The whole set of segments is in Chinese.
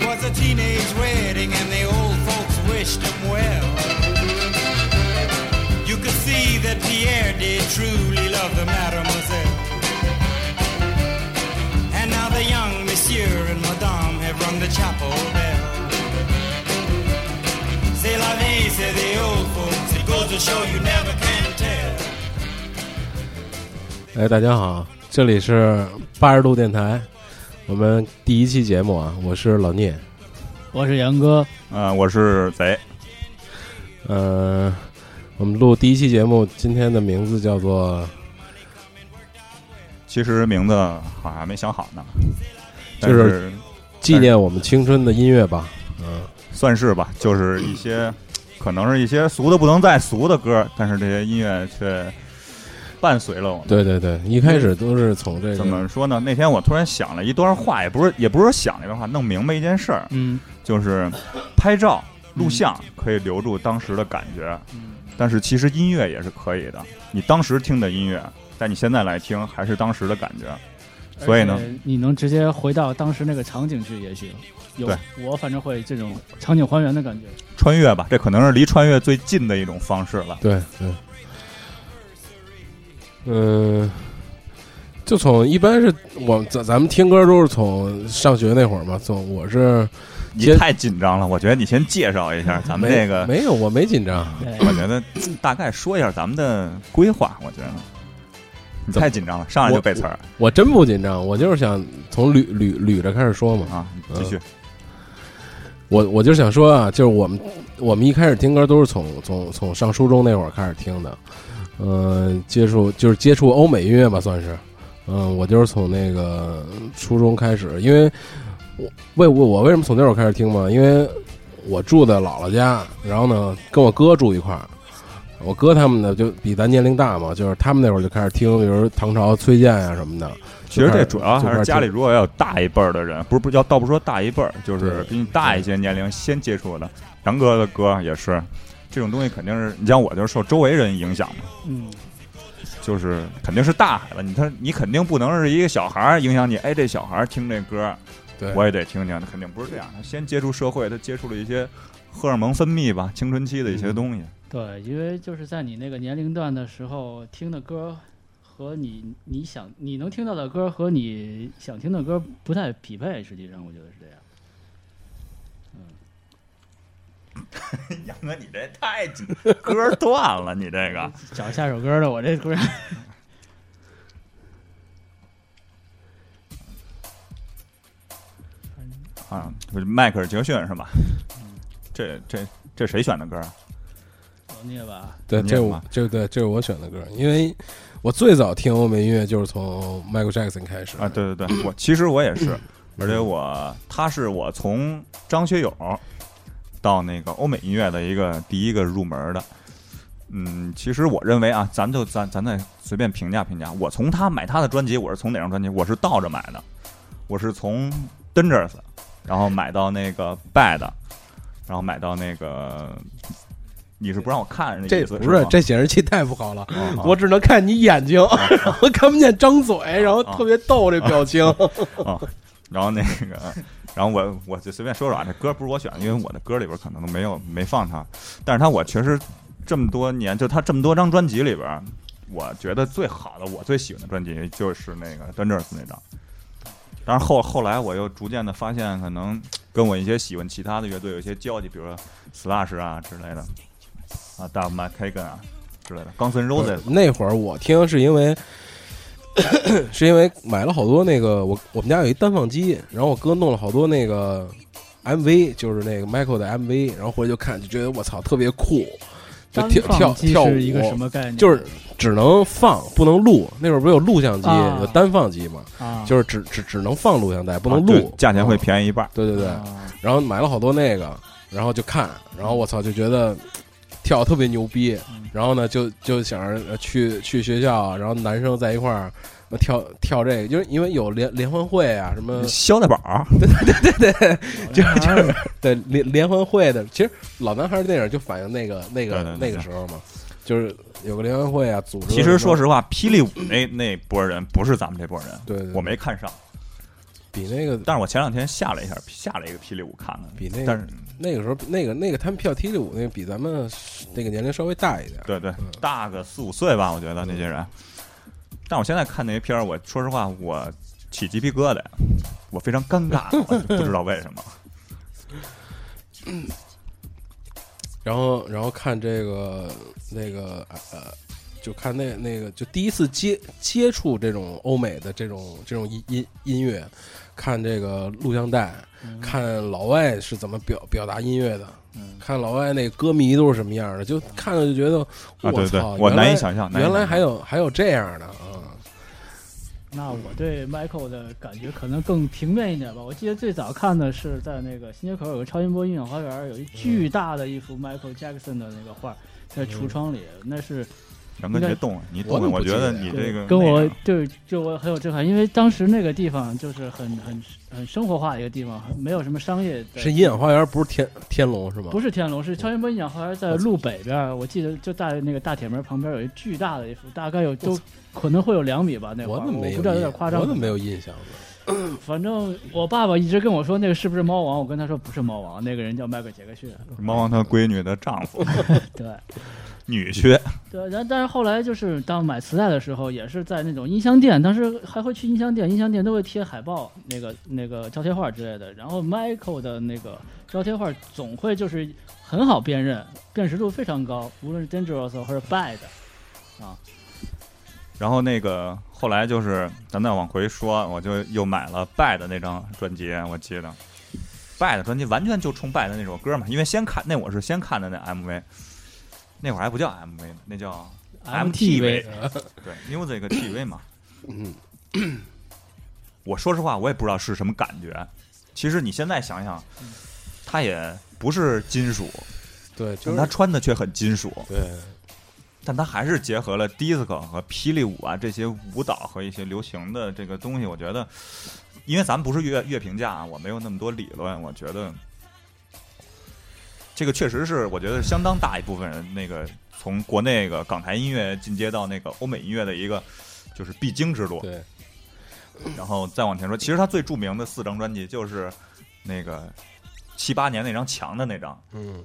It was a teenage wedding and the old folks wished him well. You could see that Pierre did truly love the mademoiselle. And now the young monsieur and madame have rung the chapel bell. C'est la vie, say the old folks. It goes to show you never can tell. 哎，大家好，这里是八十度电台， 我们第一期节目啊，我是老聂，我是杨哥，嗯、我是贼，呃，我们录第一期节目，今天的名字叫做其实名字好像还没想好呢，但就是是纪念我们青春的音乐吧，嗯，算是吧，就是一些可能是一些俗的不能再俗的歌，但是这些音乐却伴随了我们。对对对，一开始都是从这个怎么说呢？那天我突然想了一段话，也不是也不是说想了一段话，弄明白一件事儿，嗯就是拍照、录像可以留住当时的感觉，嗯，但是其实音乐也是可以的。你当时听的音乐，但你现在来听还是当时的感觉。所以呢你能直接回到当时那个场景去，也许有对我反正会这种场景还原的感觉。穿越吧，这可能是离穿越最近的一种方式了。对对，嗯、就从一般是我咱咱们听歌都是从上学那会儿嘛，从我是你太紧张了，我觉得你先介绍一下咱们没这个，没有，我没紧张，我觉得大概说一下咱们的规划。我觉得你太紧张了，上来就背词儿我真不紧张，我就是想从捋捋捋着开始说嘛。啊！继续，我我就想说啊，就是我们我们一开始听歌都是从从从上初中那会儿开始听的，嗯、接触就是接触欧美音乐吧，算是，嗯、我就是从那个初中开始，因为我为我我为什么从那会儿开始听嘛？因为我住在姥姥家，然后呢跟我哥住一块儿。我哥他们呢，就比咱年龄大嘛，就是他们那会儿就开始听，比如唐朝、崔健呀、什么的。其实这主要还是家里如果要有大一辈儿的人，不是不是要倒不说大一辈儿，就是比你大一些年龄先接触的。杨哥的歌也是，这种东西肯定是你像我就是受周围人影响嘛，嗯，就是肯定是大海了。你他你肯定不能是一个小孩儿影响你，哎，这小孩儿听这歌，对，我也得听听，肯定不是这样。他先接触社会，他接触了一些荷尔蒙分泌吧，青春期的一些东西。对，因为就是在你那个年龄段的时候听的歌。和你你想你能听到的歌和你想听的歌不太匹配，实际上我觉得是这样。杨哥，你这太紧，歌断了，你这个。找下首歌的，我这歌 啊，迈克尔·杰克逊是吧？这这这谁选的歌啊？老聂吧，对，这我这对这是我选的歌，因为我最早听欧美音乐就是从 Michael Jackson 开始啊，对对对，我其实我也是，而且我他是我从张学友到那个欧美音乐的一个第一个入门的。嗯，其实我认为啊，咱就咱咱再随便评价评价，我从他买他的专辑，我是从哪张专辑？我是倒着买的，我是从 Dangerous，然后买到那个 Bad，然后买到那个，你是不让我看这不是吗这显示器太不好了，我只能看你眼睛，然后看不见张嘴，然后啊特别逗这表情。啊，然后那个，然后我我就随便说说啊，这歌不是我选的，因为我的歌里边可能都没有没放他，但是他我确实这么多年，就他这么多张专辑里边，我觉得最好的，我最喜欢的专辑就是那个 Dangerous 那张。但是后后来我又逐渐的发现，可能跟我一些喜欢其他的乐队有一些交集，比如说 Slash 啊之类的，啊 d o v McKagan 啊之类的，Guns N' Roses 那会儿我听是因为 是因为买了好多那个我我们家有一单放机，然后我哥弄了好多那个 MV，就是那个 Michael 的 MV，然后回来就看，就觉得我操特别酷，就跳跳跳舞是一个什么概念？就是只能放不能录。那会儿不是有录像机、啊有单放机嘛，啊，就是只只只能放录像带，不能录，价钱会嗯便宜一半。对对对，啊然后买了好多那个，然后就看，然后我操就觉得跳特别牛逼嗯，然后呢就就想着呃去去学校，然后男生在一块儿呃跳跳这个，就是因为有联联欢会啊什么，肖大宝对对对对对就是对联联欢会的，其实老男孩儿电影就反映那个那个那个时候嘛，就是有个联欢会啊，组织。其实说实话，霹雳舞那那波人不是咱们这波人，对对对我没看上。比那个但是我前两天下了一下，下了一个霹雳舞看看，比那个但是那个时候那个那个他们跳霹雳舞那个比咱们那个年龄稍微大一点。对对嗯，大个四五岁吧，我觉得那些人。但我现在看那些片儿，我说实话，我起鸡皮疙瘩，我非常尴尬，我不知道为什么。然后然后看这个那个呃，就看那那个就第一次接接触这种欧美的这种这种音音音乐，看这个录像带，看老外是怎么表表达音乐的，嗯看老外那歌迷都是什么样的，就看了就觉得啊，我对对操，，我原来难以想象，难以想象原来还有还有这样的啊！那我对 Michael 的感觉可能更平面一点吧。我记得最早看的是在那个新街口有个超音波音乐花园，有一巨大的一幅 Michael Jackson 的那个画在橱窗里，那是杨哥别动啊，你动了，我觉得你这个跟我那个对就我很有震撼，因为当时那个地方就是很很很生活化的一个地方，没有什么商业。是阴影花园，不是天天龙是吗？不是天龙，是超音波音响花园在路北边，我记得就在那个大铁门旁边有一巨大的一幅，大概有都可能会有两米吧，那画我怎么没有印？我不知道有点夸张。我怎么没有印象呢？反正我爸爸一直跟我说那个是不是猫王，我跟他说不是猫王，那个人叫迈克尔杰克逊。猫王他闺女的丈夫 对女婿，对，然但是后来就是当买磁带的时候，也是在那种音箱店，当时还会去音箱店，音箱店都会贴海报、那个那个招贴画之类的。然后 Michael 的那个招贴画总会就是很好辨认，辨识度非常高，无论是 Dangerous 或者 Bad 啊。然后那个后来就是咱再往回说，我就又买了 Bad 那张专辑，我记得 Bad 专辑完全就冲 Bad 的那首歌嘛，因为先看那我是先看的那 MV，那会儿还不叫 MV 呢，那叫 MTV 对 Music TV 嘛。嗯，我说实话，我也不知道是什么感觉。其实你现在想想，它也不是金属，对，就是但它穿的却很金属。对，但它还是结合了 disco 和霹雳舞啊这些舞蹈和一些流行的这个东西。我觉得，因为咱们不是乐乐评价啊，我没有那么多理论，我觉得这个确实是我觉得相当大一部分人那个从国内个港台音乐进阶到那个欧美音乐的一个就是必经之路。对，然后再往前说，其实他最著名的四张专辑就是那个七八年那张墙的那张，嗯，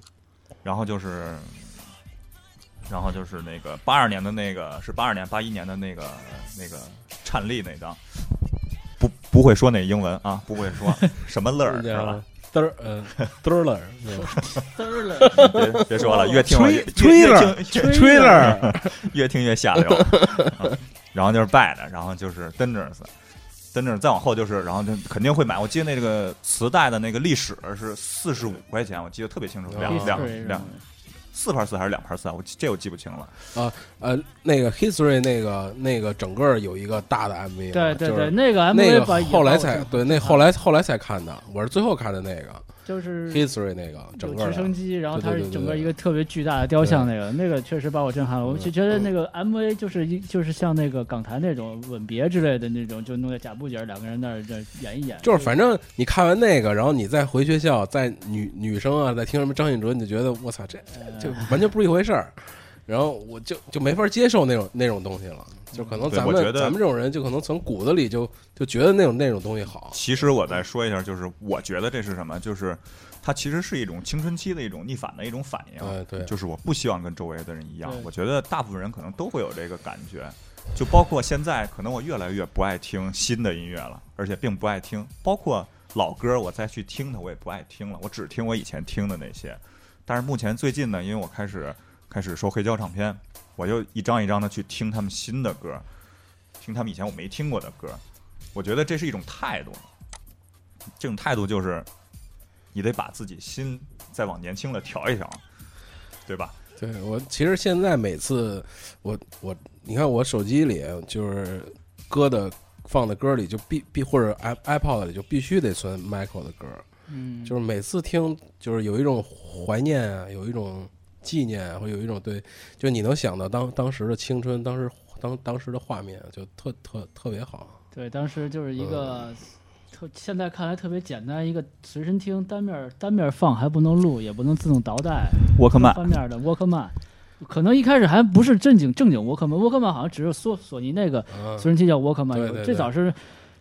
然后就是，然后就是那个八二年的那个是八二年八一年的那个那个颤栗那张，不不会说那英文啊，不会说 什么乐儿是吧？嘚儿，呃，嘚儿了，那个嘚儿了，别别说了，越听我越吹越了越听吹了，越听越下流。啊然后就是拜的然后就是 Dangerous。Dangerous 再往后就是，然后就肯定会买。我记得那个磁带的那个历史是四十五块钱，我记得特别清楚，两哦两两吗四盘四还是两盘四啊？我记这我记不清了。啊呃，那个 History 那个那个整个有一个大的 MV，对对对，就是那个 MV 把后来才对，那后来后来才看的，我是最后看的那个就是 History 那个整个，直升机，然后它是整个一个特别巨大的雕像，那个那个确实把我震撼了。我就觉得那个 MV 就是一就是像那个港台那种吻别之类的那种，就弄个假布景，两个人那儿这演一演。就是反正你看完那个，然后你再回学校，在女女生啊，在听什么张信哲，你就觉得我操，这呃就完全不是一回事儿。然后我就就没法接受那种那种东西了，就可能咱们我觉得咱们这种人就可能从骨子里就就觉得那种那种东西好。其实我再说一下，就是我觉得这是什么？就是它其实是一种青春期的一种逆反的一种反应。对对，就是我不希望跟周围的人一样。我觉得大部分人可能都会有这个感觉，就包括现在，可能我越来越不爱听新的音乐了，而且并不爱听，包括老歌，我再去听它，我也不爱听了，我只听我以前听的那些。但是目前最近呢，因为我开始开始收黑胶唱片，我就一张一张的去听他们新的歌，听他们以前我没听过的歌。我觉得这是一种态度，这种态度就是你得把自己心再往年轻了调一调，对吧？对我其实现在每次我我你看我手机里就是歌的放的歌里就必必或者 i iPod 里就必须得存 Michael 的歌，嗯，就是每次听就是有一种怀念啊，有一种纪念会，有一种对，就你能想到当当时的青春，当时当当时的画面，就特特特别好。对，当时就是一个嗯特，现在看来特别简单，一个随身听，单面单面放，还不能录，也不能自动倒带，沃克曼翻面的 Walkman。可能一开始还不是正经正经 Walkman，Walkman 好像只是索索尼那个嗯，随身听叫 Walkman，最早是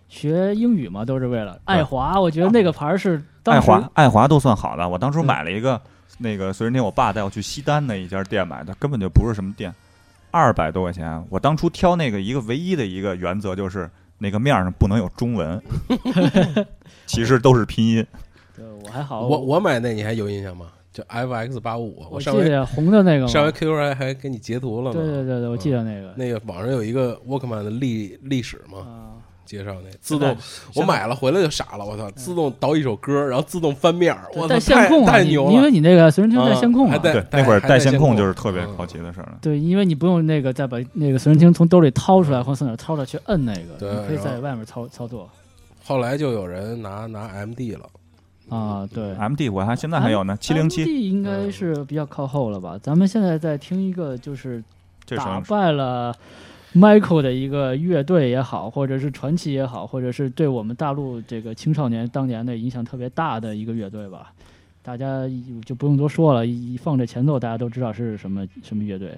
学英语嘛，都是为了爱华。我觉得那个牌儿是当时爱华爱华都算好的，我当初买了一个那个随身听，我爸带我去西单的一家店买的，根本就不是什么店，二百多块钱。我当初挑那个一个唯一的一个原则就是那个面上不能有中文，其实都是拼音。对我还好，我我买那你还有印象吗？就 FX 八五，我记上回得红的那个，上回 QQ 还还给你截图了对呢。对对对，我记得那个那个网上有一个 Walkman 的历历史嘛，啊，介绍那自动，我买了回来就傻了，我操，自动导一首歌，然后自动翻面儿，我操，带线控太太牛了，因为你那个随身听带线控嘛。对，那会儿带线控就是特别嗯好奇的事儿了。对，因为你不用那个再把那个随身听从兜里掏出来或从哪儿掏出来去摁那个，你可以在外面操操作后来就有人拿拿 MD 了，啊。对，M D 我还现在还有呢，七零七应该是比较靠后了吧？咱们现在在听一个就是打这什么？败了 Michael 的一个乐队也好，或者是传奇也好，或者是对我们大陆这个青少年当年的影响特别大的一个乐队吧。大家就不用多说了，一放这前奏，大家都知道是什么什么乐队。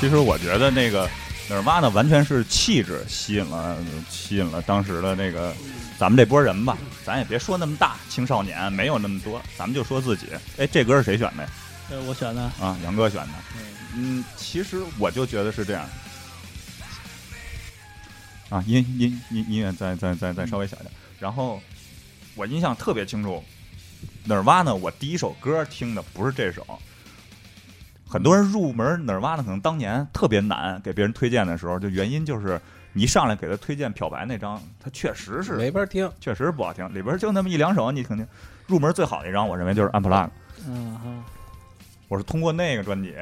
其其实我觉得那个 Nirvana 完全是气质吸引了吸引了当时的那个咱们这波人吧。咱也别说那么大，青少年没有那么多，咱们就说自己。哎，这歌是谁选的呀？呃，我选的，啊，杨哥选的。嗯，其实我就觉得是这样。啊，音音音音乐再再再再稍微小一点。然后我印象特别清楚，Nirvana 我第一首歌听的不是这首。很多人入门 Nirvana 可能当年特别难，给别人推荐的时候，就原因就是你一上来给他推荐漂白那张，他确实是没法听。确实不好听，里边就那么一两首，你肯定入门最好的一张，我认为就是 Unplugged。嗯哈，我是通过那个专辑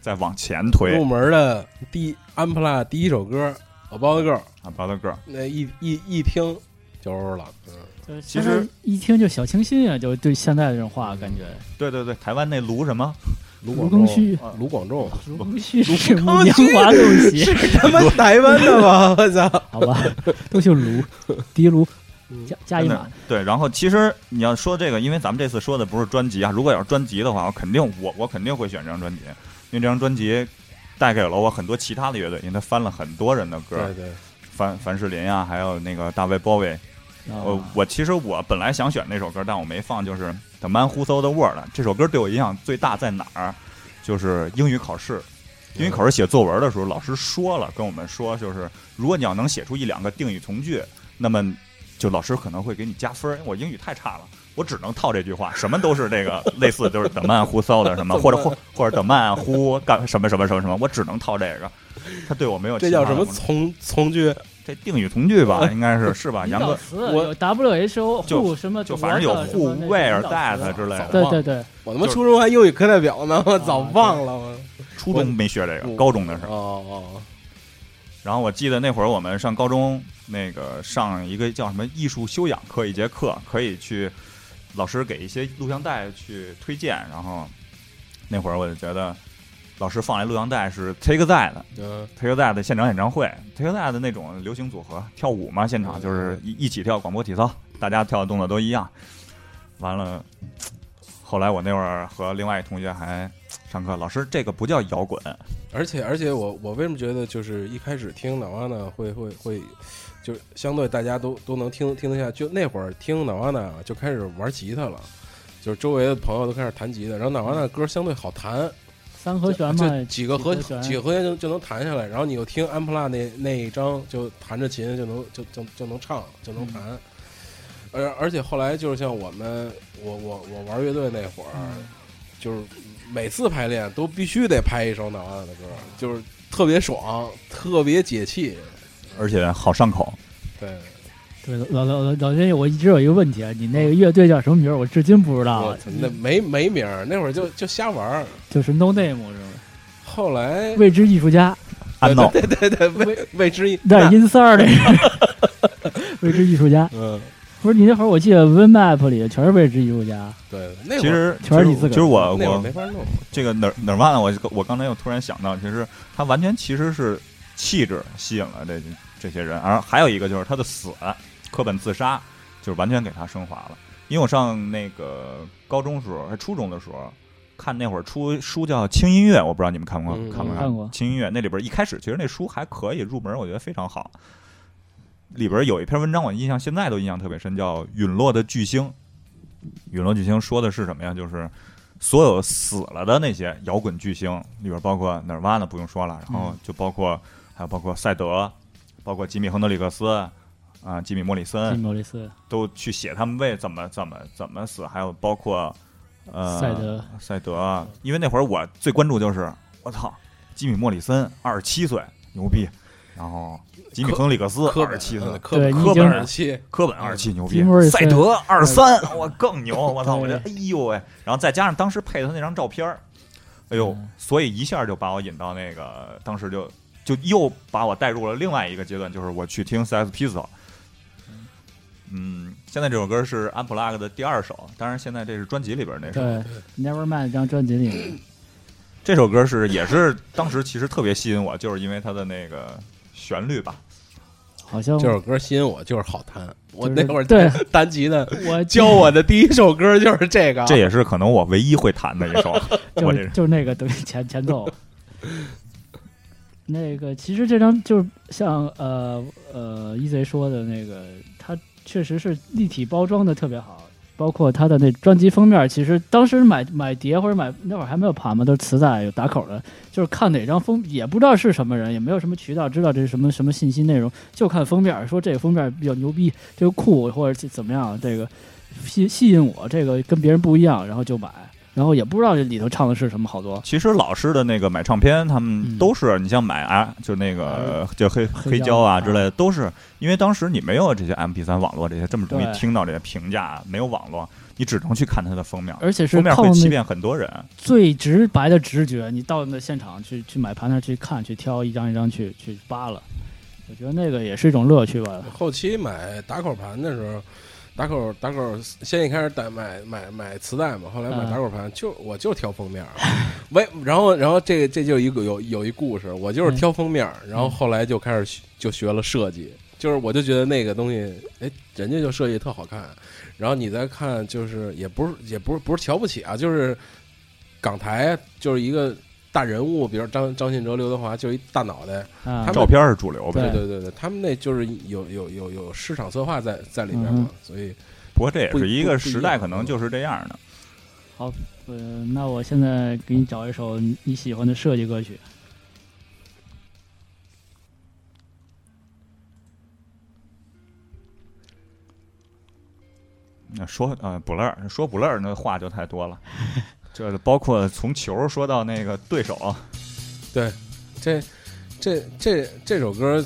再往前推入门的第一 Unplugged 第一首歌《About the Girl》，啊，包的歌。那一一一听就是了，嗯，就是其实一听就小清新啊，就对现在这种话感觉。对对对，台湾那卢什么卢卢庚戌啊卢广仲，卢庚戌是五年华陋习，他妈台湾的吧？我操！好吧，都姓卢，狄卢嗯加加一码真的。对，然后其实你要说这个，因为咱们这次说的不是专辑啊，如果要是专辑的话，我肯定我我肯定会选这张专辑，因为这张专辑带给了我很多其他的乐队，因为它翻了很多人的歌，对对，凡凡士林啊，还有那个大卫鲍威。我啊我其实我本来想选那首歌，但我没放，就是《The Man Who Sold the World》这首歌对我影响最大在哪儿？就是英语考试。英语考试写作文的时候，老师说了，跟我们说，就是如果你要能写出一两个定语从句，那么就老师可能会给你加分儿。我英语太差了，我只能套这句话，什么都是这个 类似，就是 the man who sold 什么，或者或或者 the man who 干什么什么什么什么，我只能套这个。他对我没有这叫什么从从句？这定语从句吧，应该是是吧？杨哥我 WHO 就什么就反正有 who where that 之类的。对对对，我他妈初中还英语课代表呢，我早忘了我。初中没学这个，高中的时候。哦哦，然后我记得那会儿我们上高中，那个上一个叫什么艺术修养课一节课，可以去老师给一些录像带去推荐。然后那会儿我就觉得，老师放来录像带是 Take That 的嗯，Take That 的现场演唱会，Take That 的那种流行组合跳舞嘛，现场就是一一起跳广播体操，大家跳的动作都一样。完了，后来我那会儿和另外一同学还上课，老师这个不叫摇滚，而且而且我我为什么觉得就是一开始听 Nirvana 会会会，就相对大家都都能听听得下，就那会儿听 Nirvana 就开始玩吉他了，就是周围的朋友都开始弹吉他，然后 Nirvana 的歌相对好弹，三和弦就嘛，几个和几和弦几个和弦就就能弹下来，然后你又听安普拉那那一张，就弹着琴就能就就就能唱就能弹，而而且后来就是像我们我我我玩乐队那会儿，嗯就是每次排练都必须得拍一首脑岸的歌，就是特别爽，特别解气。而且好上口。对，对老老老老金，我一直有一个问题啊，你那个乐队叫什么名儿？我至今不知道我。操那没没名儿，那会儿就就瞎玩儿。就是 No Name 是吧？后来未知艺术家，对对对，未未知一那是阴三儿那个未知艺术家。嗯，不是你那会儿，我记得 Win Map 里全是未知艺术家。对，那会其儿实全是你自个儿其实我我没法弄。这个哪儿哪儿忘了，我我刚才又突然想到，其实他完全其实是气质吸引了这这些人，而还有一个就是他的死，科本自杀，就是完全给他升华了。因为我上那个高中时候，还初中的时候，看那会儿出书叫《轻音乐》，我不知道你们看过、嗯看没看过轻音乐》那里边一开始其实那书还可以入门，我觉得非常好。里边有一篇文章我印象现在都印象特别深，叫《陨落的巨星》。陨落巨星说的是什么呀？就是所有死了的那些摇滚巨星里边，包括哪儿瓦呢不用说了，然后就包括还有包括赛德，包括吉米亨德里克斯啊、吉米莫里吉森，莫里斯、都去写他们为怎么怎么怎么死，还有包括呃赛德赛德，因为那会儿我最关注就是我操，吉米莫里森二十七岁牛逼，然后吉米亨利克斯科本二十七岁嗯，科本对科本二十七，科本二十七牛逼赛德二十三，我更牛，我操！我对觉得哎呦喂，然后再加上当时配的那张照片儿，哎呦嗯，所以一下就把我引到那个，当时就就又把我带入了另外一个阶段，就是我去听 Pistol。嗯，现在这首歌是 Unplugged 的第二首，当然现在这是专辑里边那首。对 Nevermind 这张专辑里面，这首歌是也是当时其实特别吸引我，就是因为它的那个旋律吧。好像这首歌吸引我就是好弹。我就是那会儿对弹弹吉他，我教我的第一首歌就是这个。这也是可能我唯一会弹的一首。就 我这是就是那个等于 前前奏。那个其实这张就是像呃呃 EZ 说的那个，它确实是立体包装的特别好，包括他的那专辑封面，其实当时买买碟或者买那会儿还没有盘嘛，都是磁带有打口的，就是看哪张封也不知道是什么人，也没有什么渠道知道这是什么什么信息内容，就看封面说这个封面比较牛逼，这个酷或者怎么样，这个吸吸引我，这个跟别人不一样，然后就买。然后也不知道这里头唱的是什么，好多。其实老师的那个买唱片，他们嗯都是、你像买啊，就那个就黑黑黑胶啊之类的，都是因为当时你没有这些 MP 三网络这些这么容易听到这些评价，没有网络，你只能去看它的封面，而且是封面会欺骗很多人。最直白的直觉，你到那现场去去买盘那儿去看，去挑一张一张去去扒了，我觉得那个也是一种乐趣吧。后期买打口盘的时候，打口打口先一开始打买买买磁带嘛，后来买嗯打口盘，就我就挑封面儿，喂，然后然后这这就一个有有一故事，我就是挑封面儿，然后后来就开始就学了设计，就是我就觉得那个东西，哎，人家就设计特好看，然后你再看，就是也不是也不是不是瞧不起啊，就是港台就是一个大人物，比如张张信哲、刘德华，就一大脑袋，啊他们照片是主流呗，对对对对，他们那就是有有有有市场策划在在里面嗯嘛，所以不过这也是一个时代，可能就是这样的。好呃，那我现在给你找一首你你喜欢的设计歌曲。那说呃不乐儿说不乐儿那话就太多了，这包括从球说到那个对手，对这这这这首歌，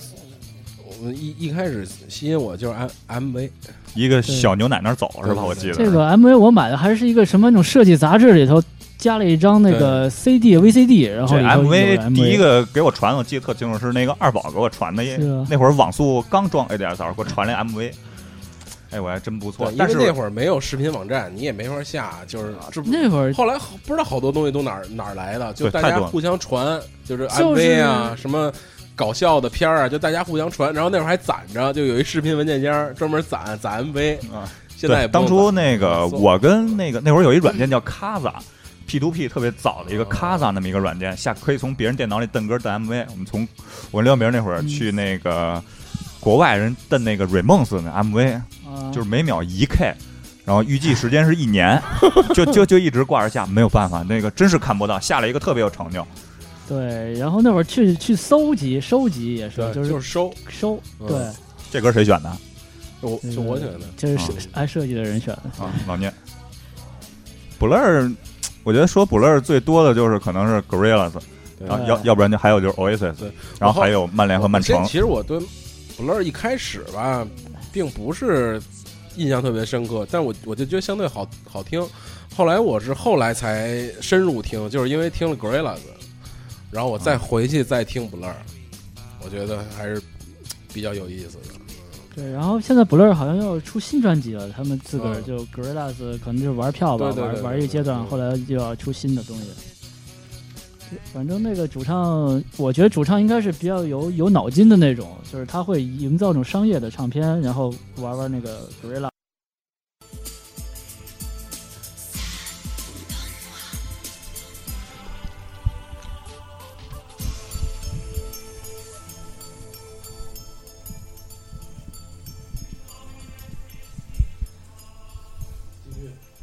我们一一开始吸引我就是 M MV，一个小牛奶那儿走是吧？我记得这个 MV 我买的还是一个什么那种设计杂志里头加了一张那个 CD VCD，然后这里头有 MV 第一个给我传，我记得特清楚，是那个二宝给我传的，那会儿网速刚装 ADSL，给我传了 MV，哎，我还真不错，。因但是为那会儿没有视频网站，你也没法下，就是这那会儿后来不知道好多东西都哪儿哪儿来的，就大家互相传，就是 MV 啊什么。搞笑的片儿啊，就大家互相传，然后那会儿还攒着，就有一视频文件夹专门攒攒 MV。啊，现在当初那个我跟那个那会儿有一软件叫 Kaza，P to P 特别早的一个 Kaza 那么一个软件，下可以从别人电脑里登歌登 MV。我们从我跟刘明那会儿嗯去那个国外人的那个 Remons 那 MV，啊。就是每秒一 K，然后预计时间是一年，就就就一直挂着下，没有办法，那个真是看不到，下了一个特别有成就。对，然后那会儿去去搜集收集也是，就是就是收，收，嗯。对，这歌谁选的？我是我选的，就是按设爱设计的人选的。啊？老聂，Blur，我觉得说 Blur 最多的就是可能是 Gorillaz，对。然后要要不然就还有就是 Oasis，然后还有曼联和曼城。其实我对 Blur 一开始吧，并不是印象特别深刻，但我我就觉得相对好好听。后来我是后来才深入听，就是因为听了 Gorillaz，然后我再回去再听 Blur，我觉得还是比较有意思的。对，然后现在 Blur 好像要出新专辑了，他们自个儿嗯就 Gorillaz 可能就是玩票吧，对对对对玩玩一个阶段，嗯后来就要出新的东西。反正那个主唱，我觉得主唱应该是比较有有脑筋的那种，就是他会营造那种商业的唱片，然后玩玩那个 Gorilla。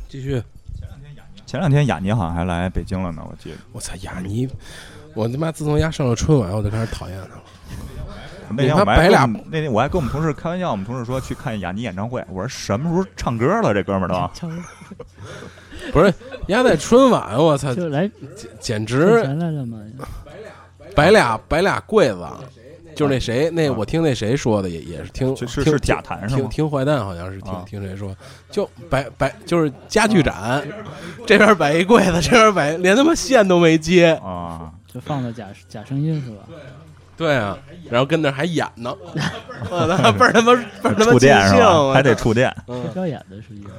继续，前两天雅尼好像还来北京了呢，我记得。我操雅尼，我他妈自从丫上了春晚，我就开始讨厌他了。那天我们俩跟我们那天我还跟我们同事开玩笑，我们同事说去看雅尼演唱会，我说什么时候唱歌了？这哥们儿都敲 不是丫在春晚，我操，就来简直钱来了嘛。摆俩摆俩柜子，就是那谁，那我听那谁说的也也是听听是是是假谈是吗？听听坏蛋好像是听啊听谁说，就摆摆就是家具展，这边摆一柜子，这边摆连他妈线都没接，啊，就放的假假声音是吧？对啊，然后跟那还演呢，我操，倍儿他妈倍儿他妈触，电是吧？还得触电。演的实际上。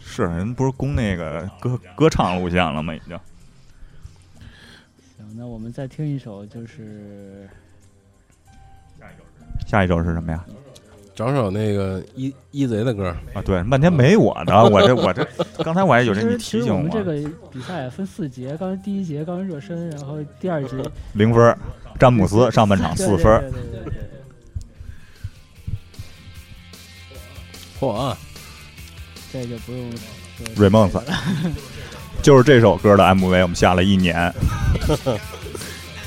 是人不是攻那个歌歌唱路线了吗？已经。行，那我们再听一首，就是下一首是什么呀？找首那个一一贼的歌，啊，对，半天没我呢，我这我这，刚才我还有其这你实其实我提醒们这个比赛分四节，刚才第一节刚热身，然后第二节 零分，詹姆斯上半场对四分儿，对对对对对。嚯啊，这就不用说 Ramones 就是这首歌的 MV，我们下了一年。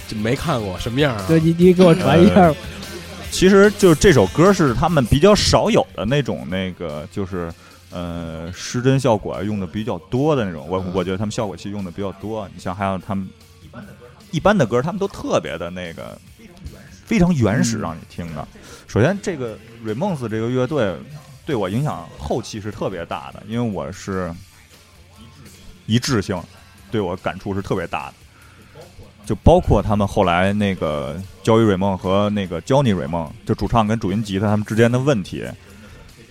就没看过什么样啊？对你你给我传一下，其实就是这首歌是他们比较少有的那种，那个就是呃失真效果用的比较多的那种。我我觉得他们效果器用的比较多。你像还有他们一般的歌，他们都特别的那个非常原始，嗯让你听的。首先，这个 Ramones 这个乐队对我影响后期是特别大的，因为我是一致性对我感触是特别大的。就包括他们后来那个焦伊瑞梦和那个 Johnny 瑞梦，就主唱跟主音吉他他们之间的问题，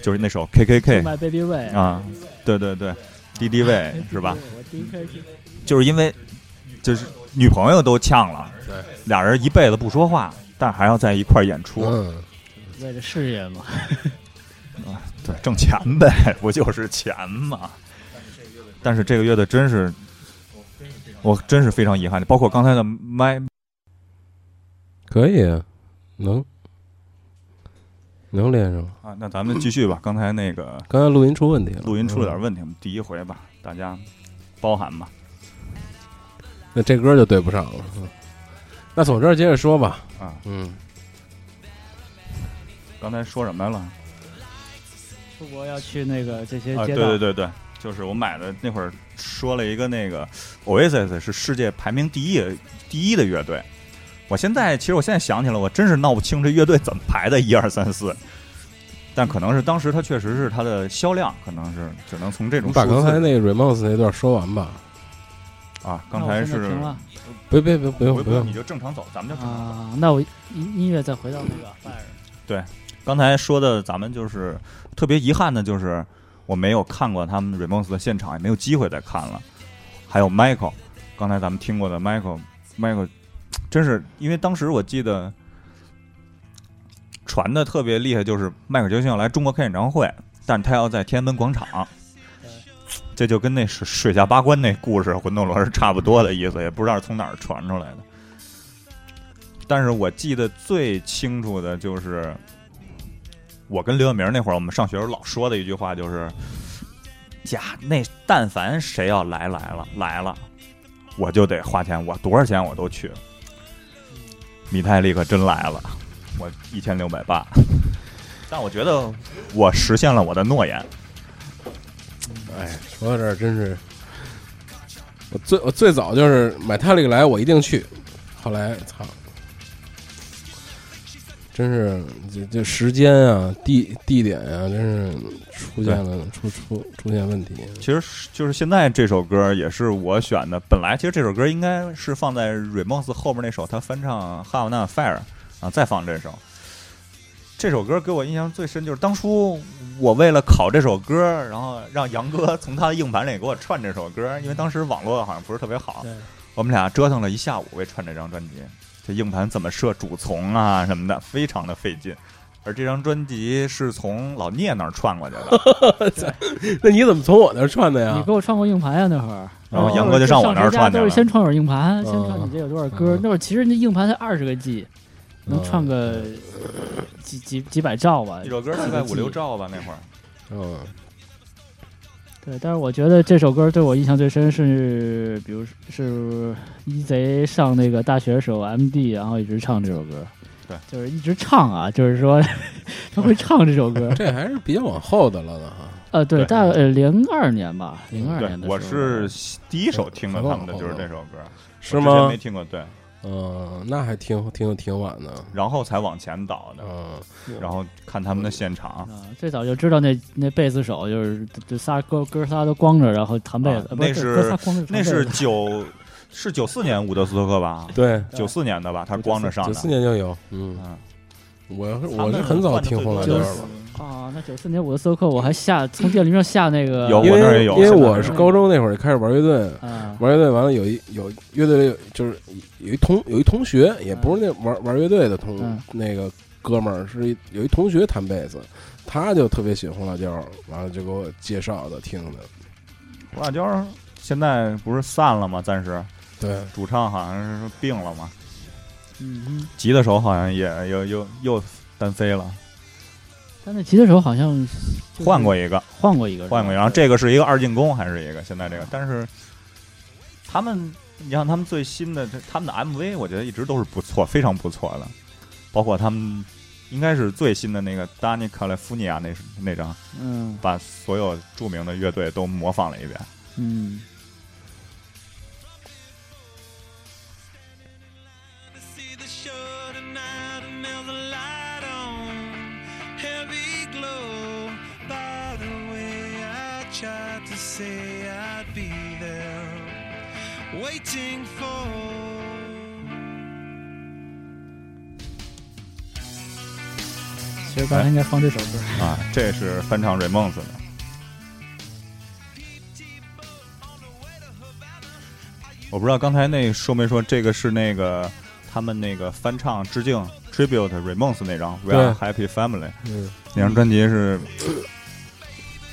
就是那首 K K K My Baby Way 啊，对对对，敌敌畏是吧？？就是因为就是女朋友都呛了，对，俩人一辈子不说话，但还要在一块儿演出，嗯，为了事业嘛，啊 对，挣钱呗，不就是钱吗？但是这个乐队真是，我真是非常遗憾的，包括刚才的麦可以啊，能能连上。啊，那咱们继续吧。刚才那个刚才录音出问题了，录音出了点嗯问题，我们第一回吧，大家包涵吧。那这歌就对不上了。嗯那从这儿接着说吧。啊，嗯，刚才说什么来了？出国要去那个这些啊，街道，对对对对，就是我买的那会儿说了一个那个 Oasis 是世界排名第一第一的乐队。我现在其实我现在想起来，我真是闹不清这乐队怎么排的，一二三四。但可能是当时它确实是它的销量，可能是只能从这种你把刚才那个 Remos 那段说完吧。啊，刚才是停了别别别不用不用不用你，就正常走，咱们就正常走。啊，那我音音乐再回到那个 Fire，刚才说的，咱们就是特别遗憾的，就是我没有看过他们 Ramones 的现场，也没有机会再看了。还有 Michael，刚才咱们听过的 Michael，Michael，真是因为当时我记得传的特别厉害，就是迈克尔·杰克逊要来中国开演唱会，但他要在天安门广场。这就跟那水水下八关那故事《魂斗罗》是差不多的意思，也不知道是从哪儿传出来的。但是我记得最清楚的就是我跟刘晓明那会儿，我们上学时候老说的一句话就是：“假那但凡谁要来来了来了，我就得花钱，我多少钱我都去。”米泰利可真来了，我一千六百八，但我觉得我实现了我的诺言。哎，说到这儿真是，我最我最早就是买泰利来，我一定去。后来操，真是这这时间啊、地地点啊，真是出现了出出出现问题。其实就是现在这首歌也是我选的，本来其实这首歌应该是放在 Remons 后面那首，他翻唱《Have Not Fire》啊，再放这首。这首歌给我印象最深就是当初我为了考这首歌，然后让杨哥从他的硬盘里给我串这首歌，因为当时网络好像不是特别好，我们俩折腾了一下午为串这张专辑，这硬盘怎么设主从啊什么的，非常的费劲。而这张专辑是从老聂那儿串过去的，那你怎么从我那儿串的呀你给？我串过硬盘呀？那会儿，然后杨哥就上我那儿串去了都是。先串会儿硬盘，先嗯串你这有多少歌。那会儿其实那硬盘才二十个 G，能串个几几几百兆吧一。首歌大概五六兆吧，那会儿。嗯，对，但是我觉得这首歌对我印象最深是，比如是一贼上那个大学的时候，MD，然后一直唱这首歌。对，就是一直唱啊，就是说他会唱这首歌。这还是比较往后的了呢哈。呃，对，对大呃零二年吧，零二年的，时候。我是第一首听的他们的就是这首歌，是吗之前没？听过，对，嗯，那还挺挺挺晚的。然后才往前倒的，嗯，然后看他们的现场。啊，最早就知道那那贝斯手就是这仨哥哥仨都光着，然后弹贝斯，那是那是九是九四年伍德斯托克吧？对，九四年的吧，他是光着上九的。四年就有。嗯，嗯，我是我是很早听红了，啊，那九四年我的搜克我还下从电驴上下那个有因我那儿也有为因为我是高中那会儿开始玩乐队，啊。玩乐队完了有一有乐队就是有一同有一同学，也不是那玩玩乐队的同、嗯。那个哥们儿，是有一同学弹贝斯，他就特别喜欢红辣椒，完了就给我介绍的听的。红辣椒现在不是散了吗？暂时。对，主唱好像是病了嘛，嗯嗯，吉他手好像也又又又单飞了，但那吉他手好像换过一个，换过一个，换过一个。然后这个是一个二进攻还是一个现在这个？但是他们，你像他们最新的这他们的 MV，我觉得一直都是不错，非常不错的，包括他们。应该是最新的那个《Danny California》那那张，嗯把所有著名的乐队都模仿了一遍。嗯 say I'd be there, waiting for. 其实刚才应该放这首歌，啊，这是翻唱 Remons 的。我不知道刚才那说没说，这个是那个他们那个翻唱致敬 tribute Remons 那张《We Are Happy Family》嗯，那张专辑是，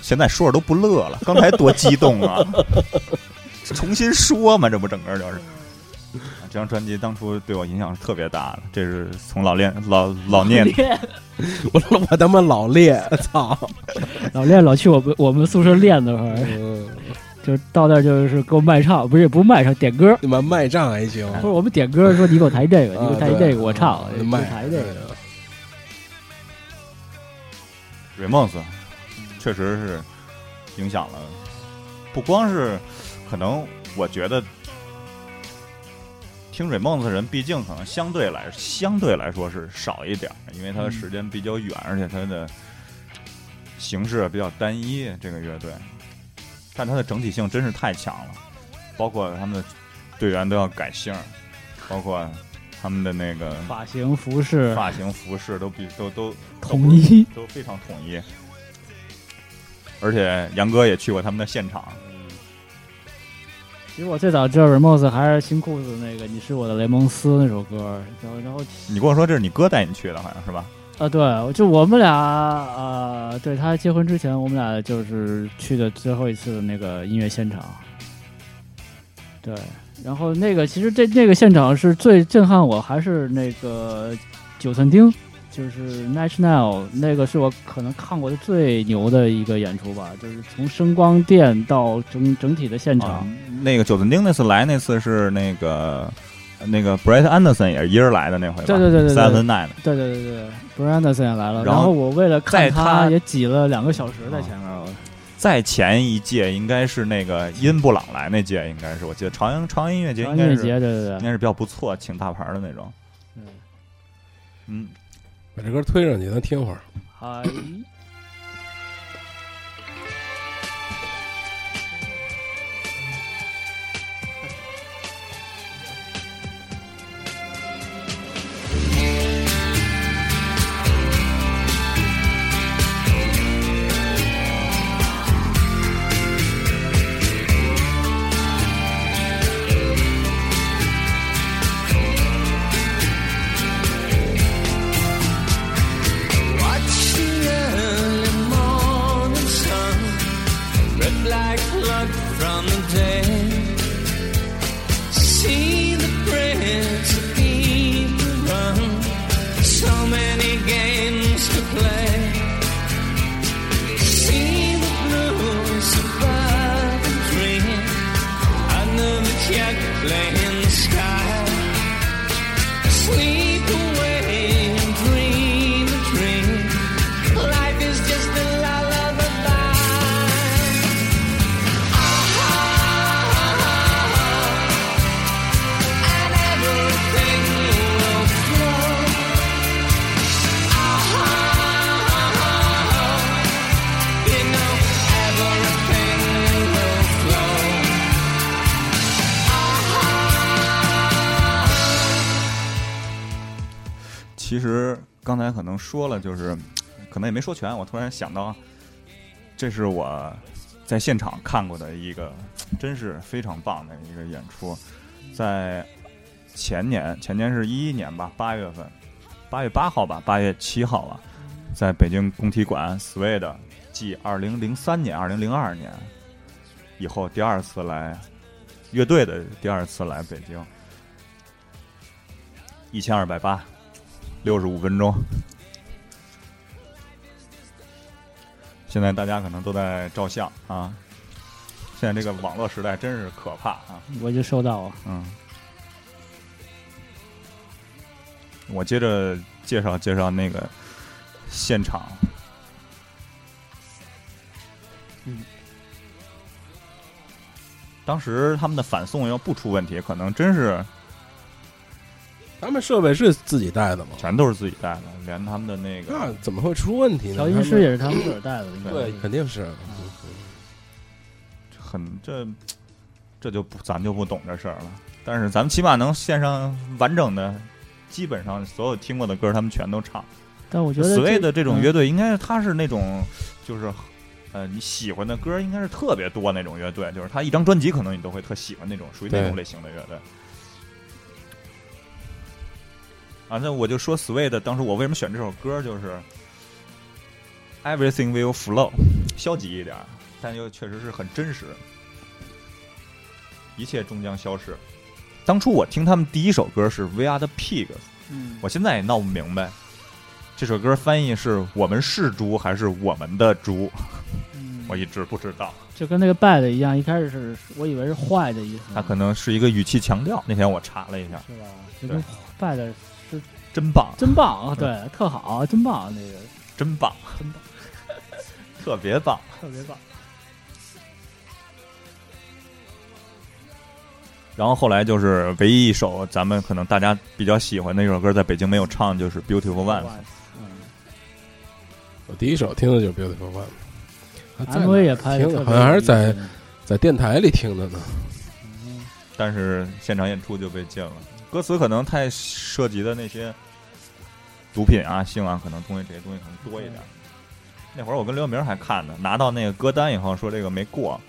现在说着都不乐了，刚才多激动啊！重新说嘛，这不整个就是。这张专辑当初对我影响是特别大的，这是从老练老老念我我他妈老练，操！老练老去我们我们宿舍练的会儿，嗯，就是到那儿就是给我卖唱，不是也不卖唱，点歌。你妈卖唱还行，不是我们点歌说你给我弹这个，你给我抬啊对这个，我唱，你啊卖抬这个。Remons 确实是影响了，不光是可能，我觉得听 Remons 的人，毕竟可能相对来相对来说是少一点，因为他的时间比较远，而且他的形式比较单一。这个乐队，但它的整体性真是太强了，包括他们的队员都要改姓，包括他们的那个发型、服饰发型、服饰都比都都统一，都非常统一。而且杨哥也去过他们的现场，其实我最早知道 Ramos 还是新裤子那个《你是我的雷蒙斯》那首歌，然后然后你跟我说这是你哥带你去的，好像是吧？啊，对，就我们俩啊，对他结婚之前，我们俩就是去的最后一次的那个音乐现场。对，然后那个其实这那个现场是最震撼我，还是那个九寸钉就是 National 那个是我可能看过的最牛的一个演出吧，就是从声光电到整整体的现场，啊那个九寸钉那次来那次是那个那个 Brett Anderson 也是一人来的那回吧？对对对 Seven Nine 对对对对，Brett Anderson 也来了，然后我为了看他也挤了两个小时在前面，我。再前一届应该是那个因布朗来那届，应该是我记得朝阳朝阳音乐节应该是音乐节，对对对。应该是比较不错，请大牌的那种。对，嗯，把这歌推上去，咱听会儿。嗨。刚才可能说了，就是 可能也没说全。我突然想到，这是我在现场看过的一个，真是非常棒的一个演出，在前年，前年是一一年吧，八月份，八月八号吧，八月七号吧，在北京工体馆 Swede 继二零零三年、二零零二年以后第二次来乐队的第二次来北京，一千二百八。六十五分钟。现在大家可能都在照相啊，现在这个网络时代真是可怕啊。我就收到了。嗯，我接着介绍介绍那个现场。嗯，当时他们的反送要不出问题，可能真是他们设备是自己带的吗？全都是自己带的，连他们的那个那怎么会出问题呢？调音师也是他们自个儿带的，应该对，肯定是。很这这就不咱就不懂这事儿了。但是咱们起码能线上完整的，基本上所有听过的歌，他们全都唱。但我觉得所谓的这种乐队，应该是他是那种就是。呃，你喜欢的歌应该是特别多那种乐队，就是他一张专辑可能你都会特喜欢那种，属于那种类型的乐队。啊，那我就说，Sweet，当时我为什么选这首歌，就是 Everything Will Flow，消极一点，但又确实是很真实，一切终将消失。当初我听他们第一首歌是 We Are the Pigs，嗯，我现在也闹不明白，这首歌翻译是我们是猪还是我们的猪，嗯我一直不知道。就跟那个 bad 一样，一开始是我以为是坏的意思，它可能是一个语气强调。那天我查了一下，是吧？就跟 bad 是真棒，真棒啊，对，特好，真棒，那个真棒，真棒，特别棒。特别棒。然后后来就是唯一一首咱们可能大家比较喜欢的一首歌，在北京没有唱，就是《Beautiful One》。嗯，我第一首听的就是《Beautiful One》，还在哪 MV 也拍的听的，好像还是在嗯在电台里听的呢。但是现场演出就被禁了。歌词可能太涉及的那些毒品啊、性啊，可能东西这些东西可能多一点。那会儿我跟刘明还看呢，拿到那个歌单以后说这个没过。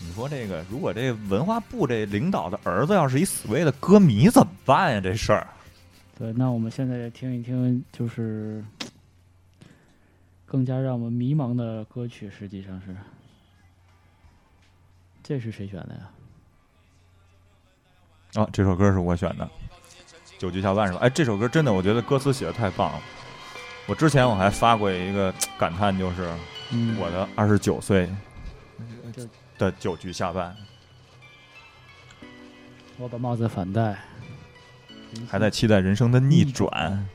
你说这个，如果这文化部这领导的儿子要是一所谓的歌迷怎么办呀？这事儿，对，那我们现在听一听，就是更加让我们迷茫的歌曲，实际上是，这是谁选的呀？啊，这首歌是我选的，《九局下半》是吧？哎，这首歌真的，我觉得歌词写的太棒了。我之前我还发过一个感叹，就是嗯，我的二十九岁的九局下半，我把帽子反戴，还在期待人生的逆转。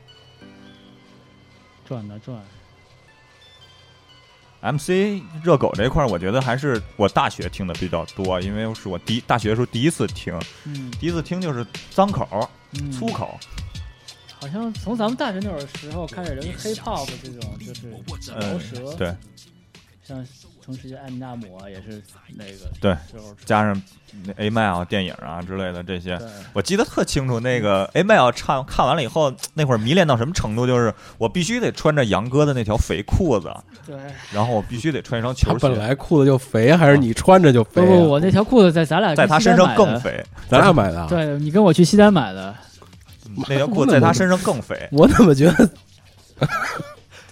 转啊转，MC 热狗这块儿，我觉得还是我大学听的比较多，因为是我第大学时候第一次听，嗯，第一次听就是脏口、嗯粗口，好像从咱们大学那会儿时候开始，人 hip hop 这种就是饶呃舌，，对，像同时间艾米纳姆啊，也是那个对加上那 A m i l 电影啊之类的这些，我记得特清楚。那个 A m i l 唱看完了以后，那会儿迷恋到什么程度，就是我必须得穿着杨哥的那条肥裤子，对，然后我必须得穿一双球鞋，本来裤子就肥，还是你穿着就肥啊？不不，我那条裤子在咱俩在他身上更，肥，咱俩买的啊。对你跟我去西单买的，那条裤子在他身上更肥。我怎么觉得对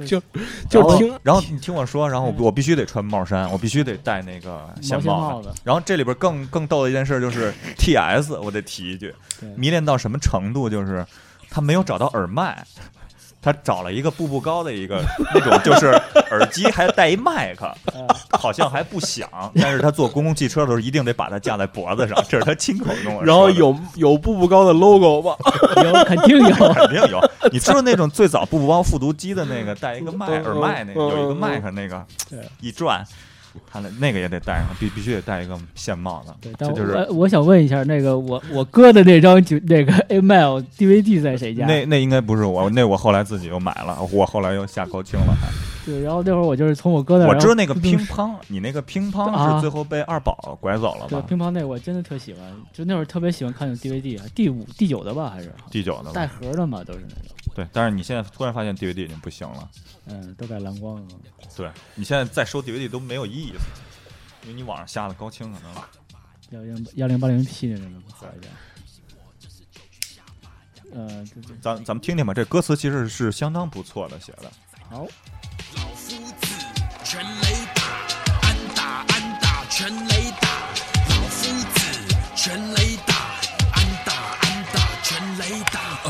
就就听然后你听我说，然后我必须得穿帽衫，我必须得戴那个毛线线帽子，然后这里边更更逗的一件事就是 T.S，我得提一句，对。迷恋到什么程度？就是他没有找到耳麦，他找了一个步步高的一个 那种，就是耳机还带一麦克，呃好像还不响，但是他坐公共汽车的时候一定得把它架在脖子上，这是他亲口跟我说的。然后有有步步高的 logo 吗？有肯定有，肯定有，你知道那种最早步步高复读机的那个带一个麦嗯耳麦那个嗯有一个嗯麦克那个对。一转，他那那个也得戴上，必必须得戴一个线帽子对，，但我这就是我我想问一下，那个我我哥的那张就那个 A m l DVD 在谁家？那那应该不是我，那我后来自己又买了，我后来又下高清了。对，然后那会儿我就是从我哥那儿，我知道那个乒乓，你那个乒乓啊是最后被二宝拐走了对吧？乒乓那个我真的特喜欢，就那会儿特别喜欢看那 DVD，啊第五第九的吧还是第九的带？盒的嘛，都是那种，对，但是你现在突然发现 DVD 已经不行了，嗯，都改蓝光了。对你现在再收 DVD 都没有意义了，因为你网上下的高清可能幺零幺零八零 P 那种好一点。呃，对对，咱咱们听听吧，这歌词其实是相当不错的写的。好，老夫子全雷打，安打安打全雷打，老夫子全雷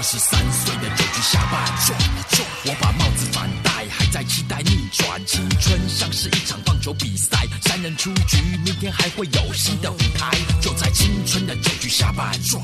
二十三岁的酒局下半，转了转，我把帽子反戴，还在期待逆转。青春像是一场棒球比赛，三人出局，明天还会有新的舞台。就在青春的酒局下半转，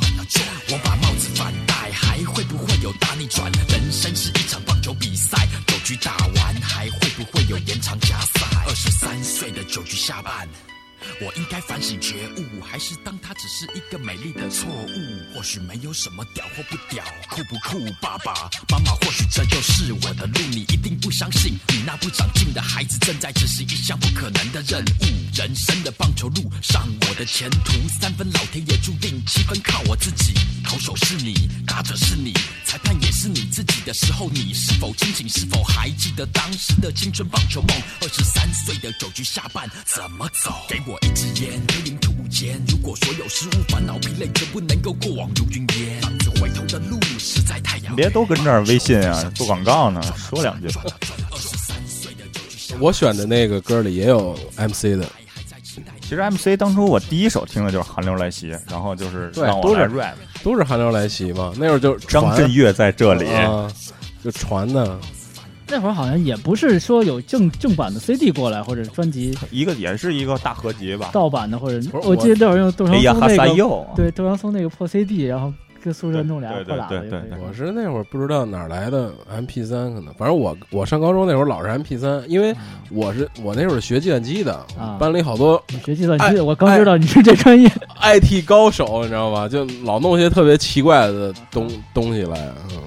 是一个美丽的错误？或许没有什么屌或不屌，酷不酷？爸爸妈妈，或许这就是我的路，你一定不相信，你那不长进的孩子正在执行一项不可能的任务。人生的棒球路上，我的前途三分老天爷注定，七分靠我自己。投手是你，打者是你，裁判也是你自己的时候，你是否清醒？是否还记得当时的青春棒球梦？二十三岁的酒局下半怎么走？给我一支烟，黑领土间。如果所有失误、烦恼、疲累全部能够过往如云烟，浪子回头的路实在太遥远。别都跟这儿微信啊做广告呢，说两句。二十三岁的酒局下我选的那个歌里也有 MC 的。其实 MC 当初我第一首听的就是《寒流来袭》，然后就是对让我来都是 rap。都是寒流来袭嘛。那会儿就是张震岳在这里，啊，就传的。那会儿好像也不是说有正正版的 CD 过来，或者专辑一个也是一个大合集吧。盗版的，或者我记得那会儿用窦哎呀哈长松那个，对窦长松那个破 CD，然后跟宿舍弄俩对对破喇叭就可以对对对我是那会儿不知道哪儿来的 MP 三，可能反正我我上高中那会儿老是 MP 三，因为我是我那会儿学计算机的，啊班里好多学计算机哎的，我刚知道你是这专业。IT 高手，你知道吧？就老弄些特别奇怪的东东西来，嗯。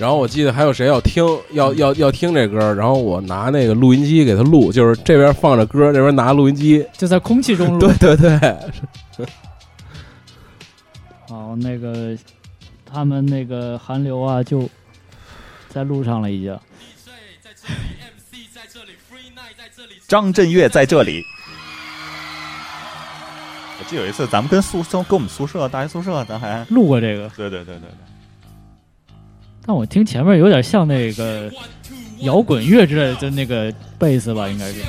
然后我记得还有谁要听要要要听这歌，然后我拿那个录音机给他录，就是这边放着歌，那边拿录音机，就在空气中录。对 对对，好，那个他们那个韩流啊，就在路上了，已经。张震岳在这里。我记得有一次，咱们跟宿舍跟我们宿舍大学宿舍，咱还录过这个，对对对对对，但我听前面有点像那个摇滚乐之类的，就那个贝斯吧，应该是。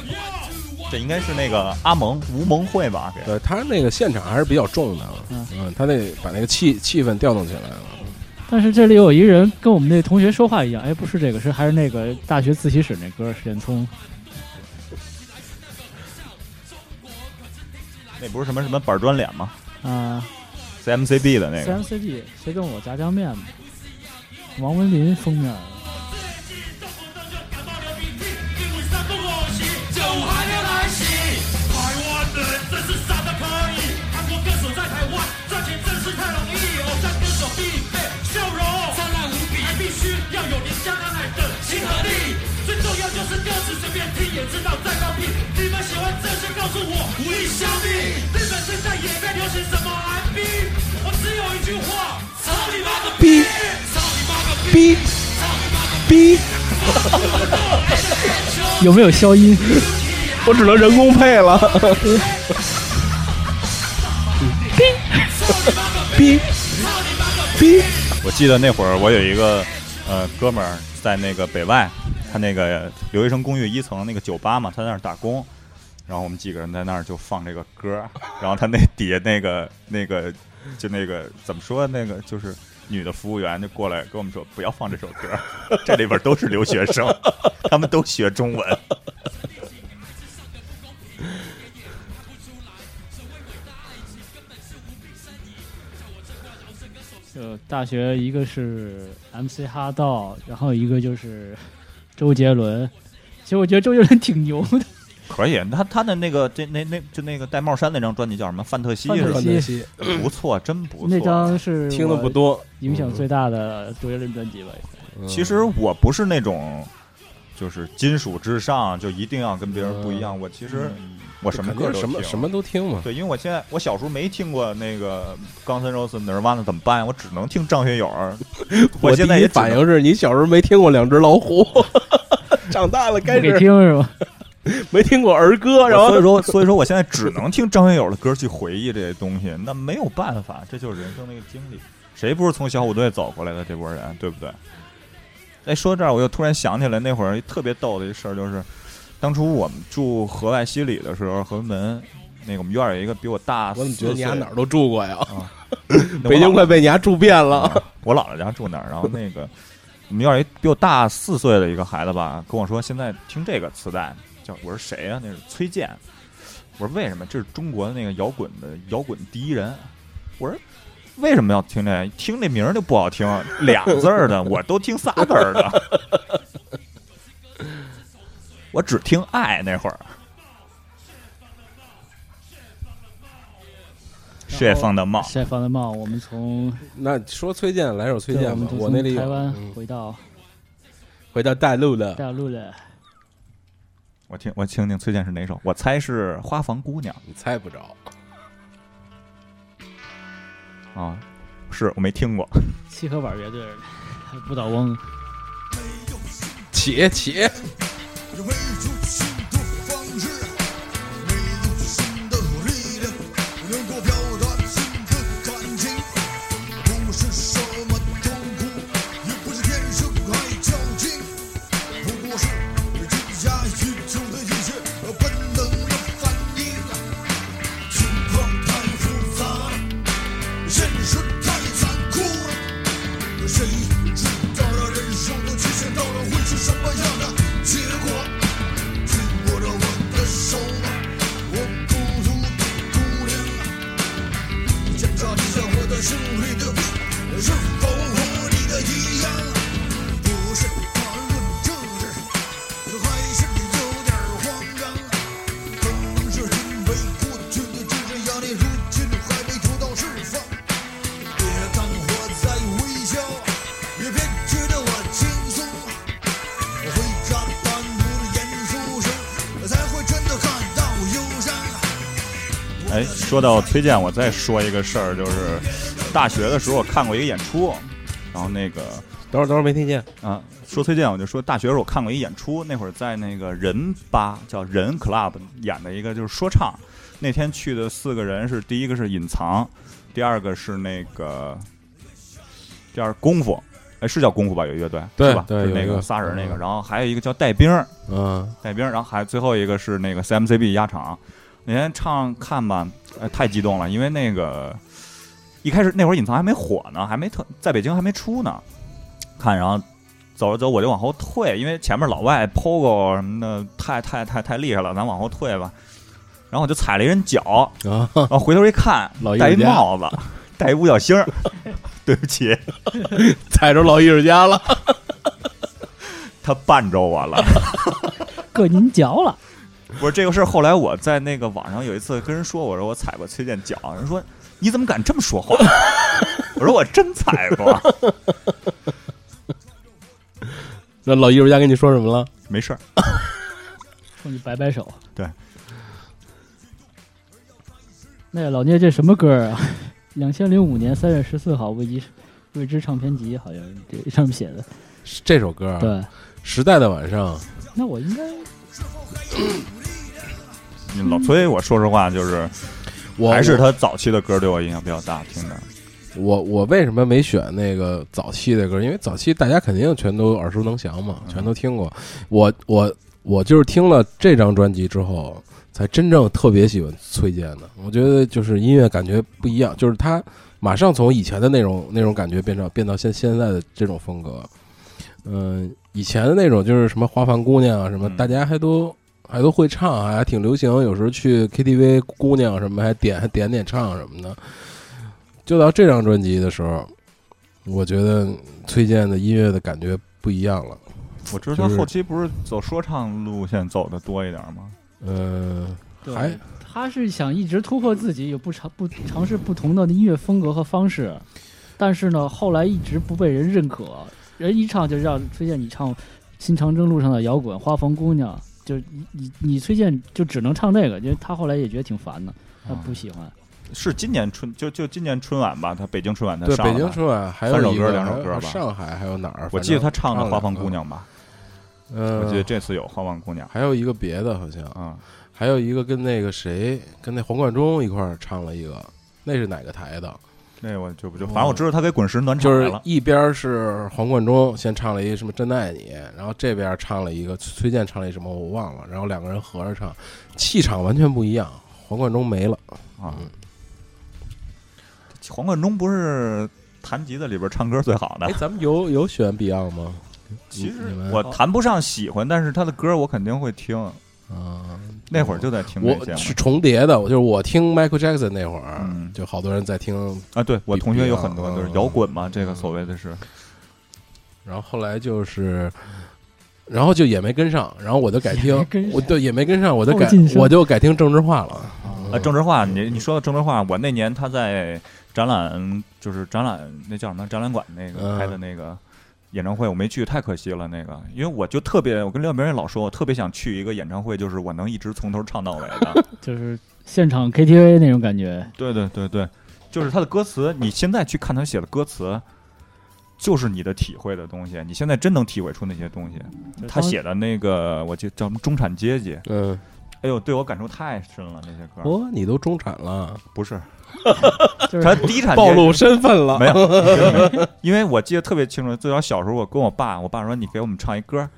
这应该是那个阿蒙吴蒙会吧？对他那个现场还是比较重的，嗯嗯，他那把那个气气氛调动起来了。但是这里有一个人跟我们那同学说话一样，哎，不是这个，是还是那个大学自习室那歌，沈聪。那不是什么什么板砖脸吗啊？CMCB 的那个，，CMCB，谁跟我炸酱面嘛？王文林疯了，我最近动不动，就感冒流鼻涕，因为三个护士就还没来袭。台湾人真是傻的可以，韩国歌手在台湾赚钱真是太容易，偶像歌手必备笑容灿烂无比，还必须要有廉价爱的亲和力。也知道在放屁。你们喜欢这些，告诉我无力相比。日本现在也在流行什么 R&B，我只有一句话：操你妈个逼！操你妈个逼！操你妈个逼！有没有消音？我只能人工配了。逼逼，我记得那会儿我有一个呃哥们儿在那个北外，他那个留学生公寓一层那个酒吧嘛，他在那儿打工，然后我们几个人在那儿就放这个歌，然后他那底下那个 那个就那个怎么说那个就是女的服务员就过来跟我们说不要放这首歌，这里边都是留学生，他们都学中文。就大学一个是 MC 哈道，然后一个就是周杰伦。其实我觉得周杰伦挺牛的，可以，他他的那个这那那就那个戴帽衫那张专辑叫什么？范特西范特是吧？范特西不错，真不错。那张是听的不多，影响最大的周杰伦专辑吧。嗯其实我不是那种，就是金属至上，就一定要跟别人不一样。我其实我什么歌都听什么什么都听嘛。对，因为我现在我小时候没听过那个钢森 Rose、Nirvana 怎么办呀？我只能听张学友。我现在反应是你小时候没听过两只老虎，长大了开始听是吧？没听过儿歌，然后所以说，所以说我现在只能听张学友的歌去回忆这些东西，那没有办法，这就是人生的一个经历。谁不是从小虎队走过来的这波人，对不对？哎，说这儿我又突然想起来，那会儿特别逗的一事儿，就是当初我们住河外西里的时候，河门那个我们院儿有一个比我大我怎么觉得你家哪儿都住过呀？啊？北京快被你家住遍了。啊我姥姥家住那儿，然后那个我们院儿一比我大四岁的一个孩子吧，跟我说现在听这个磁带，叫我说谁呀、那是崔健。我说为什么？这是中国的那个摇滚的摇滚第一人。我说为什么要听这？听这名儿就不好听，俩字儿的我都听仨字儿的。我只听爱那会儿。谢放的帽，谢放的帽，我们从那说崔健，来首崔，健吧我们。从我那里台湾嗯回到回到大陆了，大陆了。我听我听听崔健是哪首？我猜是《花房姑娘你猜不着。》啊，是我没听过。七合板乐队，不倒翁。起起，为出说到崔健，我再说一个事儿，就是大学的时候我看过一个演出，然后那个等会儿等会儿没听见。啊，说崔健我就说大学时候我看过一演出，那会儿在那个人吧叫人 club 演的一个就是说唱，那天去的四个人是第一个是隐藏，第二个是那个，第二功夫，哎是叫功夫吧？有乐队对是吧？对那个仨人那个，嗯然后还有一个叫带兵儿，嗯，带兵儿，然后还最后一个是那个 CMCB 压场。那天唱看吧，呃，太激动了，因为那个一开始那会儿隐藏还没火呢，还没特在北京还没出呢，看然后走着走我就往后退，因为前面老外 POGO 什么的太太太太厉害了，咱往后退吧。然后我就踩了一人脚，啊，然后回头一看老，戴一帽子，戴一五角星儿，对不起，踩着老艺术家了。他绊着我了。硌您脚了。不是这个事儿，后来我在那个网上有一次跟人说，我说我踩过崔健脚，人说你怎么敢这么说话？我说我真踩过，那老艺术家跟你说什么了？没事儿。冲你摆摆手。对。那老聂这什么歌啊？两千零五年三月十四号，未知未知唱片集好像是这上面写的。这首歌啊，对，《时代的晚上》，那我应该嗯 老崔，我说实话就是我还是他早期的歌对我影响比较大，听的。我我为什么没选那个早期的歌？因为早期大家肯定全都耳熟能详嘛，全都听过。我我我就是听了这张专辑之后，才真正特别喜欢崔健的。我觉得就是音乐感觉不一样，就是他马上从以前的那种那种感觉变成变到现现在的这种风格。嗯、以前的那种就是什么花房姑娘啊，什么嗯大家还都还都会唱，还挺流行。有时候去 KTV，姑娘什么还点还点点唱什么的。就到这张专辑的时候，我觉得崔健的音乐的感觉不一样了。我知道他后期不是走说唱路线走的多一点吗？嗯、对还他是想一直突破自己，有不尝不尝试不同的音乐风格和方式，但是呢，后来一直不被人认可，人一唱就让推荐你唱《新长征路上的摇滚》《花房姑娘》，就你你你推荐就只能唱这个，因为他后来也觉得挺烦的，他不喜欢。是今年春就就今年春晚吧，他北京春晚他对上了北京春晚还有三首歌两首歌吧。上海还有哪儿？我记得他唱的《花房姑娘》吧，嗯，我记得这次有《花房姑娘》还有一个别的，好像。啊，还有一个跟那个谁，跟那黄贯中一块儿唱了一个，那是哪个台的？那我就不就，反正我知道他给滚石暖场就是。一边是黄贯中先唱了一个什么《真的爱你》，然后这边唱了一个崔健唱了一什么我忘了，然后两个人合着唱，气场完全不一样。黄贯中没了，啊嗯，黄贯中不是弹吉他里边唱歌最好的哎，，咱们有有选 Beyond 吗？其实我谈不上喜欢，但是他的歌我肯定会听。啊，那会儿就在听我是重叠的，我就是我听 Michael Jackson 那会儿，嗯就好多人在听，啊，对我同学有很多就是嗯摇滚嘛，这个嗯所谓的是然后后来就是，然后就也没跟上，然后我就改听我对也没跟上，我就改后进生我就改听政治化了。啊，郑智化，你你说到政治化，我那年他在展览，就是展览那叫什么展览馆那个嗯开的那个演唱会，我没去，太可惜了。那个，因为我就特别，我跟廖明也老说，我特别想去一个演唱会，就是我能一直从头唱到尾的。就是现场 KTV 那种感觉，对对对对，就是他的歌词，你现在去看他写的歌词。就是你的体会的东西，你现在真能体会出那些东西。他写的那个，我记得叫什么中产阶级，嗯，哎呦，对我感触太深了。那些歌、哦，你都中产了，不是 就是他低产暴露身份了。没有，因为我记得特别清楚，最早小时候我跟我爸，我爸说你给我们唱一歌，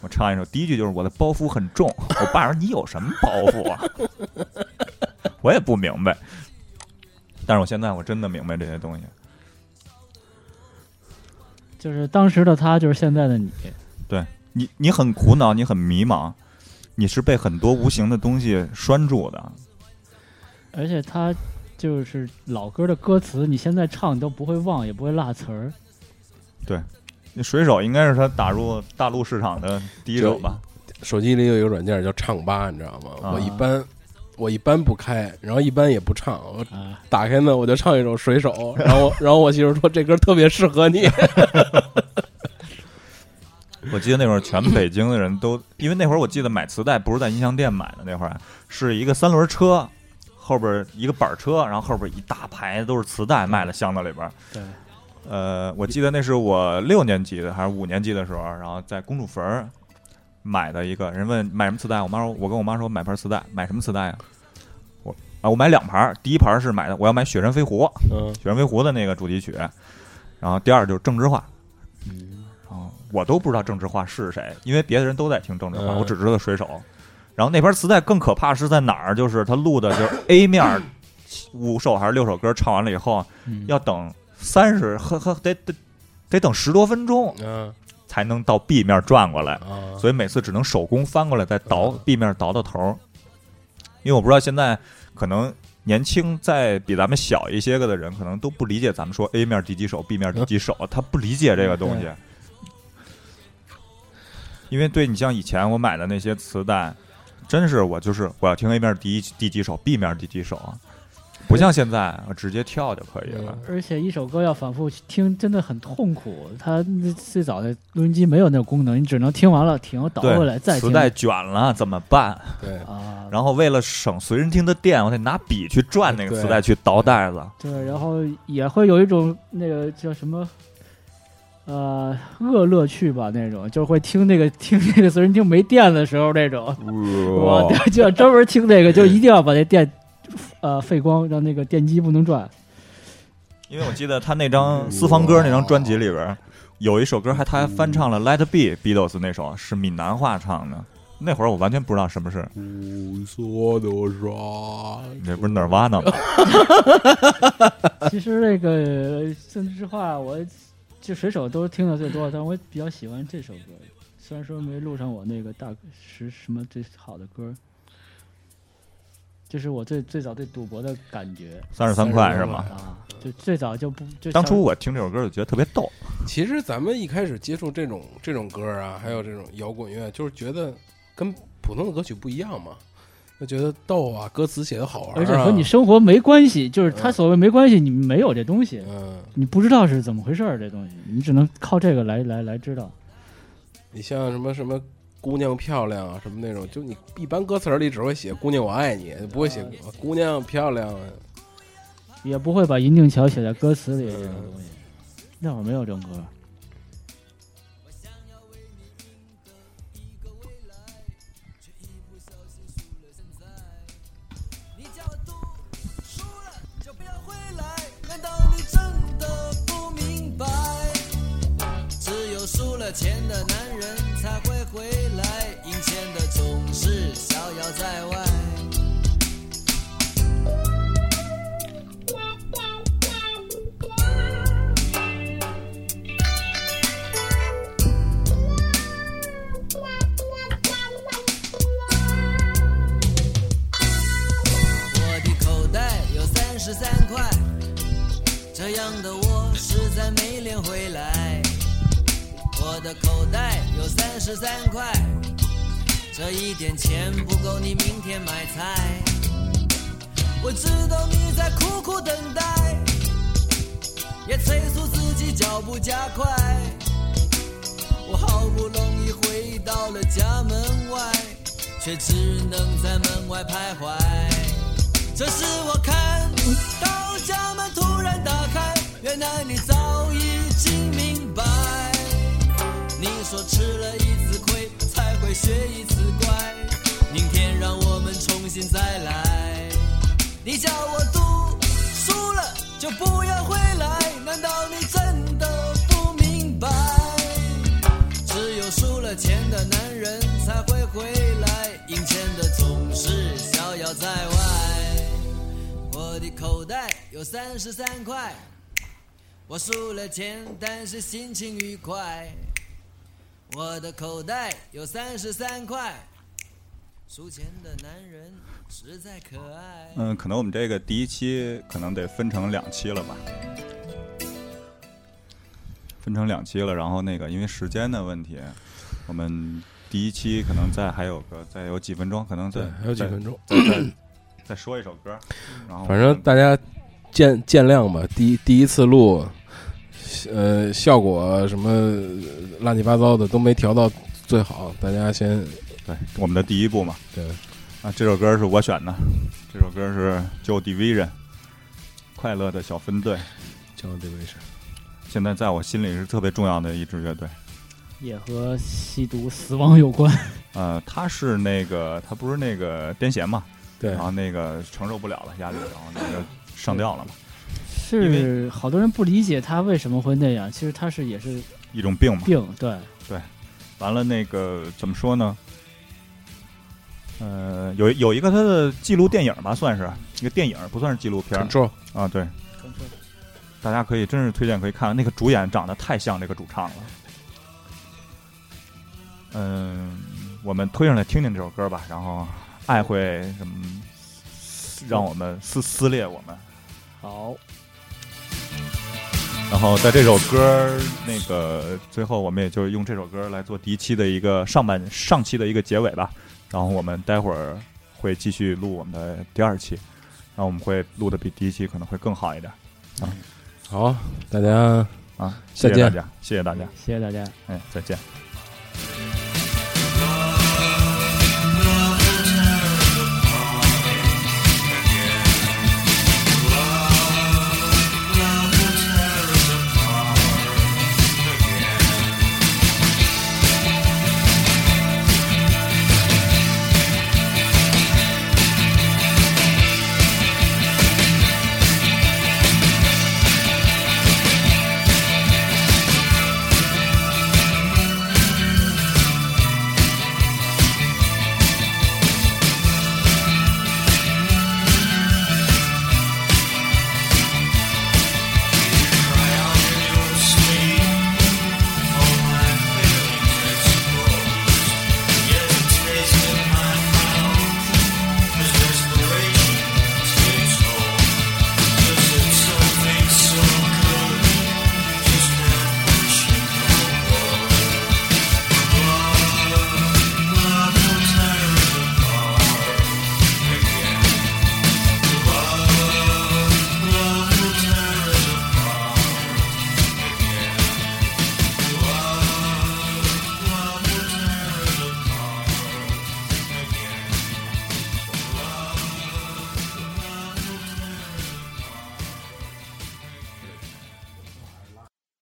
我唱一首，第一句就是我的包袱很重，我爸说你有什么包袱啊？我也不明白，但是我现在我真的明白这些东西。就是当时的他，就是现在的你，对你你很苦恼，你很迷茫，你是被很多无形的东西拴住的。而且他就是老歌的歌词，你现在唱你都不会忘，也不会落词儿。对那水手应该是他打入大陆市场的第一首吧？手机里有一个软件叫唱吧，你知道吗？啊我一般我一般不开，然后一般也不唱。我啊，打开呢，我就唱一首《水手》，然后然后我媳妇说这歌特别适合你。我记得那会儿全北京的人都，因为那会儿我记得买磁带不是在音像店买的，那会儿是一个三轮车，后边儿一个板车，然后后边儿一大排都是磁带卖的箱子里边儿。对，呃，我记得那是我六年级的还是五年级的时候，然后在公主坟儿买的一个人问买什么磁带，我妈说，我跟我妈说买盘磁带，买什么磁带啊？我啊，我买两盘儿，第一盘儿是买的我要买《雪山飞狐》，嗯《雪山飞狐》的那个主题曲，然后第二就是郑智化。我都不知道郑智化是谁，因为别的人都在听郑智化，嗯我只知道水手。然后那盘磁带更可怕是在哪儿？就是他录的就是 A 面五首还是六首歌唱完了以后，嗯要等三十和和得得得等十多分钟嗯才能到 B 面转过来，啊，所以每次只能手工翻过来再倒嗯 B 面倒到头。因为我不知道现在可能年轻在比咱们小一些个的人，可能都不理解咱们说 A 面第几首，B 面第几首，他不理解这个东西对。因为对你像以前我买的那些磁带，真是我就是我要听 A 面第一第几首，B 面第几首，不像现在我直接跳就可以了。而且一首歌要反复听，真的很痛苦。它那最早的录音机没有那个功能，你只能听完了停，倒回来，再听。磁带卷了怎么办？对，啊，然后为了省随身听的电，我得拿笔去转那个磁带去倒带子。对，然后也会有一种那个叫什么，呃，恶乐趣吧，那种就是会听那个听那个随身听没电的时候那种，我哇就要专门听那个，就一定要把那电呃废光，让那个电机不能转。因为我记得他那张私房歌那张专辑里边有一首歌，还他还翻唱了《Let It Be》Beatles 那首，是闽南话唱的。那会儿我完全不知道什么是，无所多说，那不是 Nirvana 吗？其实那个说实话，我就水手都听的最多，但我比较喜欢这首歌，虽然说没录上我那个大十什么最好的歌，就是我最最早对赌博的感觉。三十三块是吗？啊，就最早就不就当初我听这首歌就觉得特别逗，其实咱们一开始接触这种这种歌啊，还有这种摇滚乐，就是觉得跟普通的歌曲不一样嘛，就觉得逗啊，歌词写的好玩、啊，而且和你生活没关系，就是他所谓没关系，你没有这东西，嗯，你不知道是怎么回事儿，这东西你只能靠这个来来来知道。你像什么什么姑娘漂亮啊，什么那种，就你一般歌词儿里只会写姑娘我爱你，不会写姑娘漂亮。也不会把银锭桥写在歌词里嗯这种东西。那会儿没有这种歌，了钱的男人才会回来，赢钱的总是逍遥在外。我的口袋有三十三块，这样的我实在没脸回来。我的口袋有三十三块，这一点钱不够你明天买菜。我知道你在苦苦等待，也催促自己脚步加快。我好不容易回到了家门外，却只能在门外徘徊。这时我看到家门突然打开，原来你早已经明白。你说吃了一次亏才会学一次乖，明天让我们重新再来。你叫我赌输了就不要回来，难道你真的不明白？只有输了钱的男人才会回来，赢钱的总是逍遥在外。我的口袋有三十三块，我输了钱，但是心情愉快。我的口袋有三十三块，输钱的男人实在可爱。嗯，可能我们这个第一期可能得分成两期了吧，分成两期了。然后那个因为时间的问题，我们第一期可能再还有个再有几分钟，可能再，还有几分钟，再再再说一首歌，然后反正大家见见谅吧。第一第一次录，呃，效果什么乱七八糟的都没调到最好，大家先对我们的第一步嘛。对啊，这首歌是我选的，这首歌是 Joe Division，快乐的小分队。旧 Division，现在在我心里是特别重要的一支乐队。也和吸毒死亡有关。呃，他是那个，他不是那个癫痫嘛，对然后那个承受不了了压力，然后那个上吊了嘛，是好多人不理解他为什么会那样，其实他是也是一种病嘛。病，对对，完了那个怎么说呢？呃，有有一个他的记录电影吧，算是一个电影，不算是纪录片儿 Control 啊。对，大家可以真是推荐可以看，那个主演长得太像这个主唱了。嗯，我们推上来听听这首歌吧，然后爱会什么让我们撕撕裂我们。好，然后在这首歌儿那个最后，我们也就用这首歌来做第一期的一个上半上期的一个结尾吧。然后我们待会儿会继续录我们的第二期，然后我们会录的比第一期可能会更好一点啊好，大家啊！再见谢谢大家，谢谢大家，谢谢大家。哎，再见。